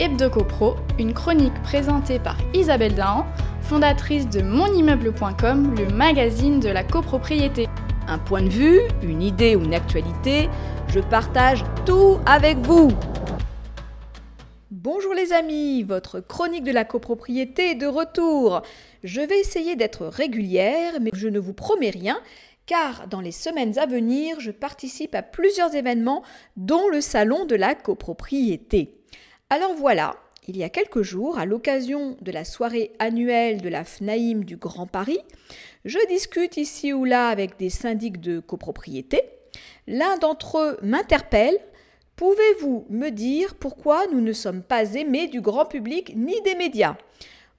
HebdoCopro, une chronique présentée par Isabelle Dahan, fondatrice de monimmeuble.com, le magazine de la copropriété. Un point de vue, une idée ou une actualité, je partage tout avec vous. Bonjour les amis, votre chronique de la copropriété est de retour. Je vais essayer d'être régulière, mais je ne vous promets rien, car dans les semaines à venir, je participe à plusieurs événements, dont le salon de la copropriété. Alors voilà, il y a quelques jours, à l'occasion de la soirée annuelle de la FNAIM du Grand Paris, je discute ici ou là avec des syndics de copropriété. L'un d'entre eux m'interpelle. Pouvez-vous me dire pourquoi nous ne sommes pas aimés du grand public ni des médias?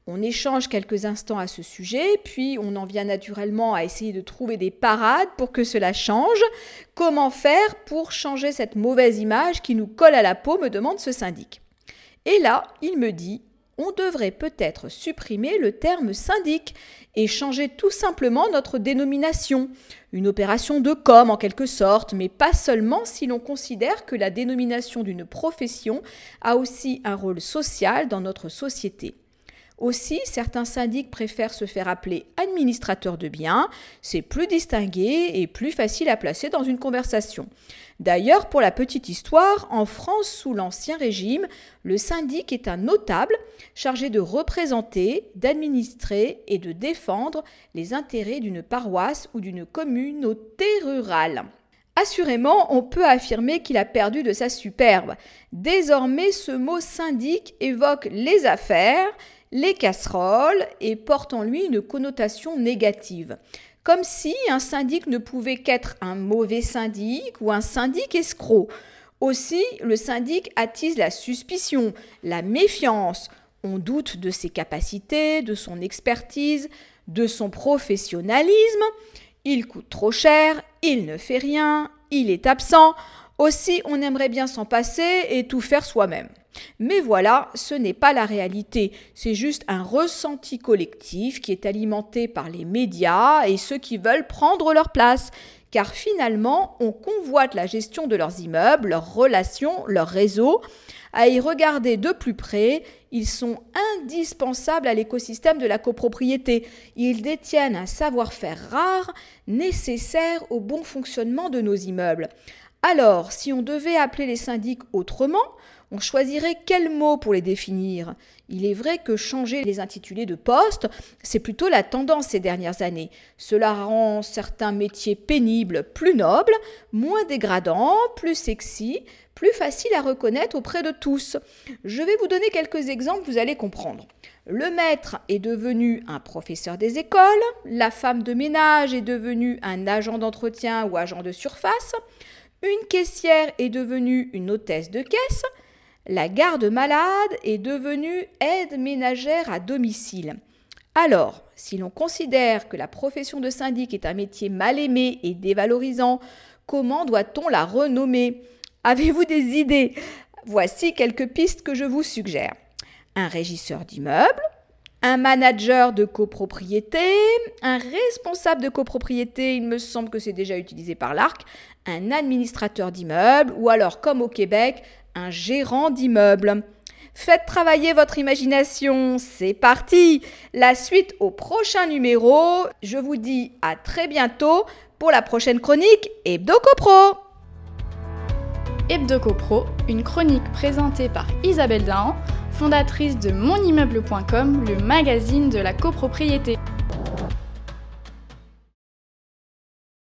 On échange quelques instants à ce sujet, puis on en vient naturellement à essayer de trouver des parades pour que cela change. Comment faire pour changer cette mauvaise image qui nous colle à la peau me demande ce syndic. Et là, il me dit, on devrait peut-être supprimer le terme syndic et changer tout simplement notre dénomination. Une opération de com en quelque sorte, mais pas seulement si l'on considère que la dénomination d'une profession a aussi un rôle social dans notre société. Aussi, certains syndics préfèrent se faire appeler administrateur de biens, c'est plus distingué et plus facile à placer dans une conversation. D'ailleurs, pour la petite histoire, en France sous l'Ancien Régime, le syndic est un notable chargé de représenter, d'administrer et de défendre les intérêts d'une paroisse ou d'une communauté rurale. Assurément, on peut affirmer qu'il a perdu de sa superbe. Désormais, ce mot syndic évoque les affaires, les casseroles et porte en lui une connotation négative. Comme si un syndic ne pouvait qu'être un mauvais syndic ou un syndic escroc. Aussi, le syndic attise la suspicion, la méfiance. On doute de ses capacités, de son expertise, de son professionnalisme. Il coûte trop cher, il ne fait rien, il est absent. Aussi, on aimerait bien s'en passer et tout faire soi-même. Mais voilà, ce n'est pas la réalité, c'est juste un ressenti collectif qui est alimenté par les médias et ceux qui veulent prendre leur place. Car finalement, on convoite la gestion de leurs immeubles, leurs relations, leurs réseaux. À y regarder de plus près, ils sont indispensables à l'écosystème de la copropriété. Ils détiennent un savoir-faire rare, nécessaire au bon fonctionnement de nos immeubles. Alors, si on devait appeler les syndics autrement, on choisirait quel mot pour les définir? Il est vrai que changer les intitulés de poste, c'est plutôt la tendance ces dernières années. Cela rend certains métiers pénibles plus nobles, moins dégradants, plus sexy, plus faciles à reconnaître auprès de tous. Je vais vous donner quelques exemples, vous allez comprendre. Le maître est devenu un professeur des écoles, la femme de ménage est devenue un agent d'entretien ou agent de surface, une caissière est devenue une hôtesse de caisse. La garde malade est devenue aide ménagère à domicile. Alors, si l'on considère que la profession de syndic est un métier mal aimé et dévalorisant, comment doit-on la renommer? Avez-vous des idées? Voici quelques pistes que je vous suggère. Un régisseur d'immeuble, un manager de copropriété, un responsable de copropriété, il me semble que c'est déjà utilisé par l'ARC, un administrateur d'immeuble ou alors comme au Québec, un gérant d'immeuble. Faites travailler votre imagination, c'est parti La suite au prochain numéro. Je vous dis à très bientôt pour la prochaine chronique HebdoCopro. HebdoCopro, une chronique présentée par Isabelle Dahan fondatrice de monimmeuble.com, le magazine de la copropriété.